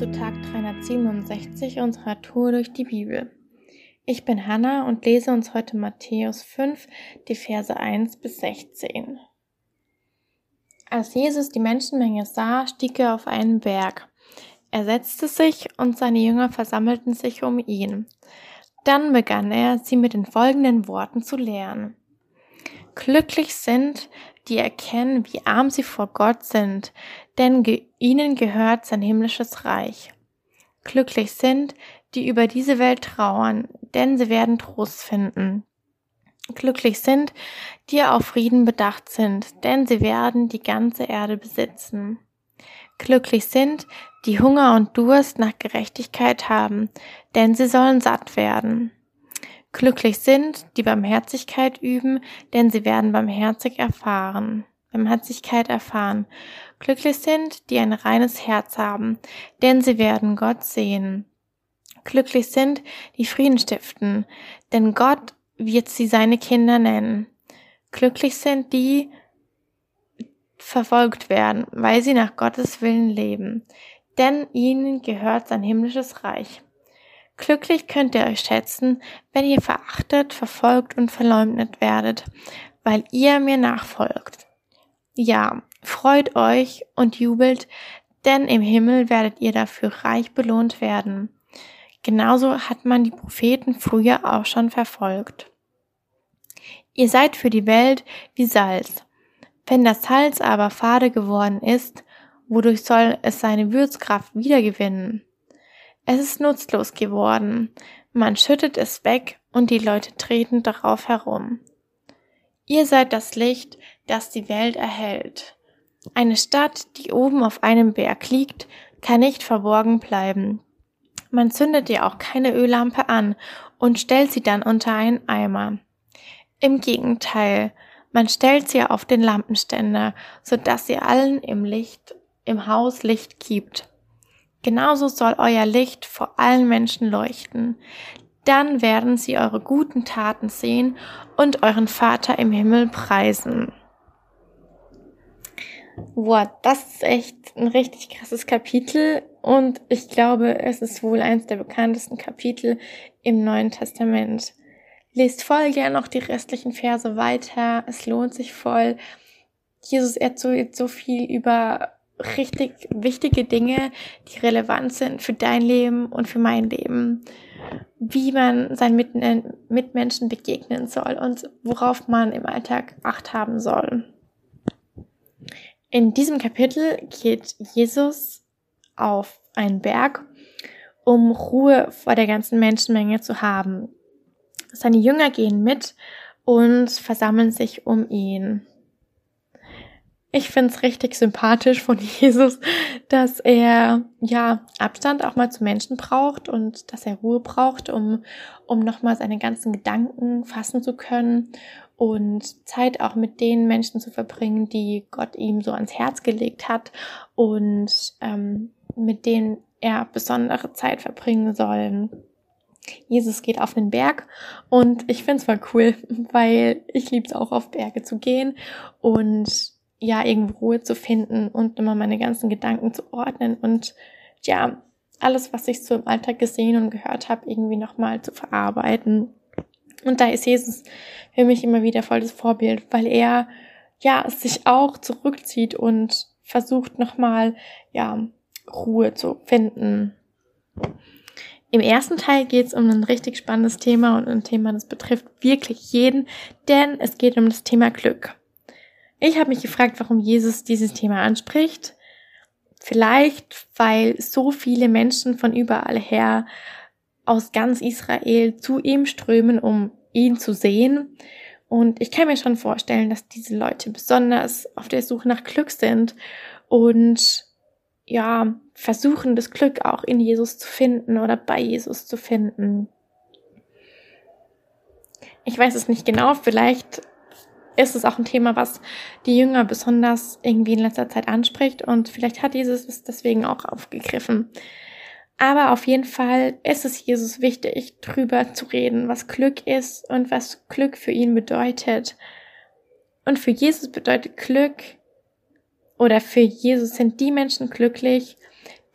zu Tag 367 unserer Tour durch die Bibel. Ich bin Hanna und lese uns heute Matthäus 5, die Verse 1 bis 16. Als Jesus die Menschenmenge sah, stieg er auf einen Berg. Er setzte sich und seine Jünger versammelten sich um ihn. Dann begann er, sie mit den folgenden Worten zu lehren. Glücklich sind, die erkennen, wie arm sie vor Gott sind, denn ge ihnen gehört sein himmlisches Reich. Glücklich sind, die über diese Welt trauern, denn sie werden Trost finden. Glücklich sind, die auf Frieden bedacht sind, denn sie werden die ganze Erde besitzen. Glücklich sind, die Hunger und Durst nach Gerechtigkeit haben, denn sie sollen satt werden. Glücklich sind, die Barmherzigkeit üben, denn sie werden barmherzig erfahren. Barmherzigkeit erfahren. Glücklich sind, die ein reines Herz haben, denn sie werden Gott sehen. Glücklich sind, die Frieden stiften, denn Gott wird sie seine Kinder nennen. Glücklich sind die, verfolgt werden, weil sie nach Gottes Willen leben, denn ihnen gehört sein himmlisches Reich. Glücklich könnt ihr euch schätzen, wenn ihr verachtet, verfolgt und verleumdet werdet, weil ihr mir nachfolgt. Ja, freut euch und jubelt, denn im Himmel werdet ihr dafür reich belohnt werden. Genauso hat man die Propheten früher auch schon verfolgt. Ihr seid für die Welt wie Salz. Wenn das Salz aber fade geworden ist, wodurch soll es seine Würzkraft wiedergewinnen? Es ist nutzlos geworden. Man schüttet es weg und die Leute treten darauf herum. Ihr seid das Licht, das die Welt erhält. Eine Stadt, die oben auf einem Berg liegt, kann nicht verborgen bleiben. Man zündet ihr auch keine Öllampe an und stellt sie dann unter einen Eimer. Im Gegenteil, man stellt sie auf den Lampenständer, so dass sie allen im Licht, im Haus Licht gibt. Genauso soll euer Licht vor allen Menschen leuchten. Dann werden sie eure guten Taten sehen und euren Vater im Himmel preisen. Wow, das ist echt ein richtig krasses Kapitel und ich glaube, es ist wohl eins der bekanntesten Kapitel im Neuen Testament. Lest voll gern noch die restlichen Verse weiter. Es lohnt sich voll. Jesus erzählt so viel über richtig wichtige Dinge, die relevant sind für dein Leben und für mein Leben. Wie man seinen Mitmenschen begegnen soll und worauf man im Alltag Acht haben soll. In diesem Kapitel geht Jesus auf einen Berg, um Ruhe vor der ganzen Menschenmenge zu haben. Seine Jünger gehen mit und versammeln sich um ihn. Ich find's richtig sympathisch von Jesus, dass er ja Abstand auch mal zu Menschen braucht und dass er Ruhe braucht, um, um nochmal seine ganzen Gedanken fassen zu können und Zeit auch mit den Menschen zu verbringen, die Gott ihm so ans Herz gelegt hat und ähm, mit denen er besondere Zeit verbringen soll. Jesus geht auf den Berg und ich find's voll cool, weil ich lieb's auch auf Berge zu gehen und ja, irgendwo Ruhe zu finden und immer meine ganzen Gedanken zu ordnen und ja, alles, was ich so im Alltag gesehen und gehört habe, irgendwie nochmal zu verarbeiten. Und da ist Jesus für mich immer wieder voll das Vorbild, weil er ja sich auch zurückzieht und versucht nochmal ja Ruhe zu finden. Im ersten Teil geht es um ein richtig spannendes Thema und ein Thema, das betrifft wirklich jeden, denn es geht um das Thema Glück. Ich habe mich gefragt, warum Jesus dieses Thema anspricht. Vielleicht, weil so viele Menschen von überall her aus ganz Israel zu ihm strömen, um ihn zu sehen. Und ich kann mir schon vorstellen, dass diese Leute besonders auf der Suche nach Glück sind und ja, versuchen das Glück auch in Jesus zu finden oder bei Jesus zu finden. Ich weiß es nicht genau, vielleicht ist es auch ein Thema, was die Jünger besonders irgendwie in letzter Zeit anspricht und vielleicht hat Jesus es deswegen auch aufgegriffen. Aber auf jeden Fall ist es Jesus wichtig, drüber zu reden, was Glück ist und was Glück für ihn bedeutet. Und für Jesus bedeutet Glück oder für Jesus sind die Menschen glücklich,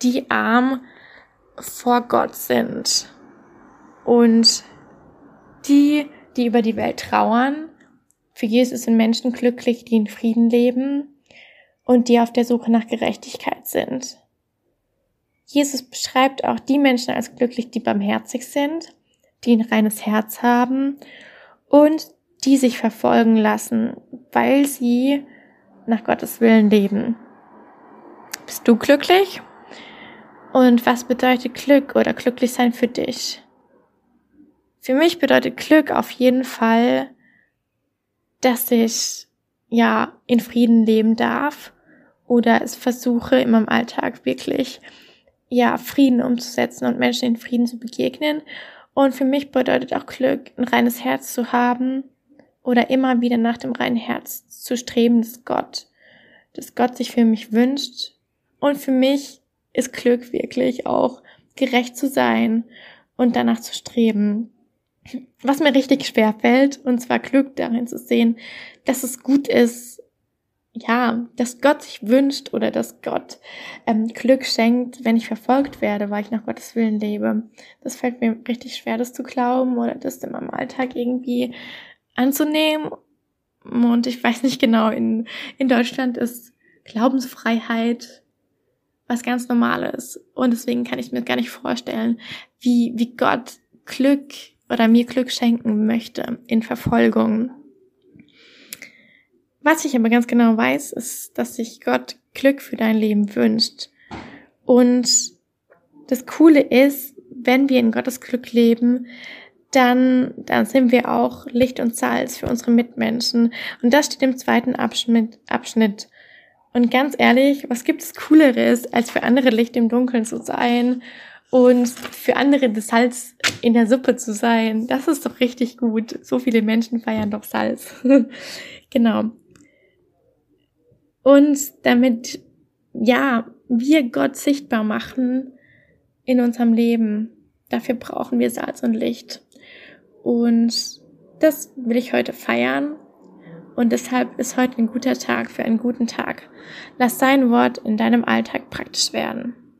die arm vor Gott sind. Und die, die über die Welt trauern, für Jesus sind Menschen glücklich, die in Frieden leben und die auf der Suche nach Gerechtigkeit sind. Jesus beschreibt auch die Menschen als glücklich, die barmherzig sind, die ein reines Herz haben und die sich verfolgen lassen, weil sie nach Gottes Willen leben. Bist du glücklich? Und was bedeutet Glück oder glücklich sein für dich? Für mich bedeutet Glück auf jeden Fall, dass ich ja in Frieden leben darf oder es versuche in meinem Alltag wirklich ja Frieden umzusetzen und Menschen in Frieden zu begegnen. Und für mich bedeutet auch Glück, ein reines Herz zu haben oder immer wieder nach dem reinen Herz zu streben, dass Gott, dass Gott sich für mich wünscht. Und für mich ist Glück wirklich auch gerecht zu sein und danach zu streben. Was mir richtig schwer fällt, und zwar Glück darin zu sehen, dass es gut ist, ja, dass Gott sich wünscht oder dass Gott ähm, Glück schenkt, wenn ich verfolgt werde, weil ich nach Gottes Willen lebe. Das fällt mir richtig schwer, das zu glauben oder das in meinem Alltag irgendwie anzunehmen. Und ich weiß nicht genau, in, in Deutschland ist Glaubensfreiheit was ganz Normales. Und deswegen kann ich mir gar nicht vorstellen, wie, wie Gott Glück oder mir Glück schenken möchte in Verfolgung. Was ich aber ganz genau weiß, ist, dass sich Gott Glück für dein Leben wünscht. Und das Coole ist, wenn wir in Gottes Glück leben, dann, dann sind wir auch Licht und Salz für unsere Mitmenschen. Und das steht im zweiten Abschnitt, Abschnitt. Und ganz ehrlich, was gibt es Cooleres, als für andere Licht im Dunkeln zu sein und für andere das Salz in der Suppe zu sein? Das ist doch richtig gut. So viele Menschen feiern doch Salz. genau. Und damit, ja, wir Gott sichtbar machen in unserem Leben, dafür brauchen wir Salz und Licht. Und das will ich heute feiern. Und deshalb ist heute ein guter Tag für einen guten Tag. Lass dein Wort in deinem Alltag praktisch werden.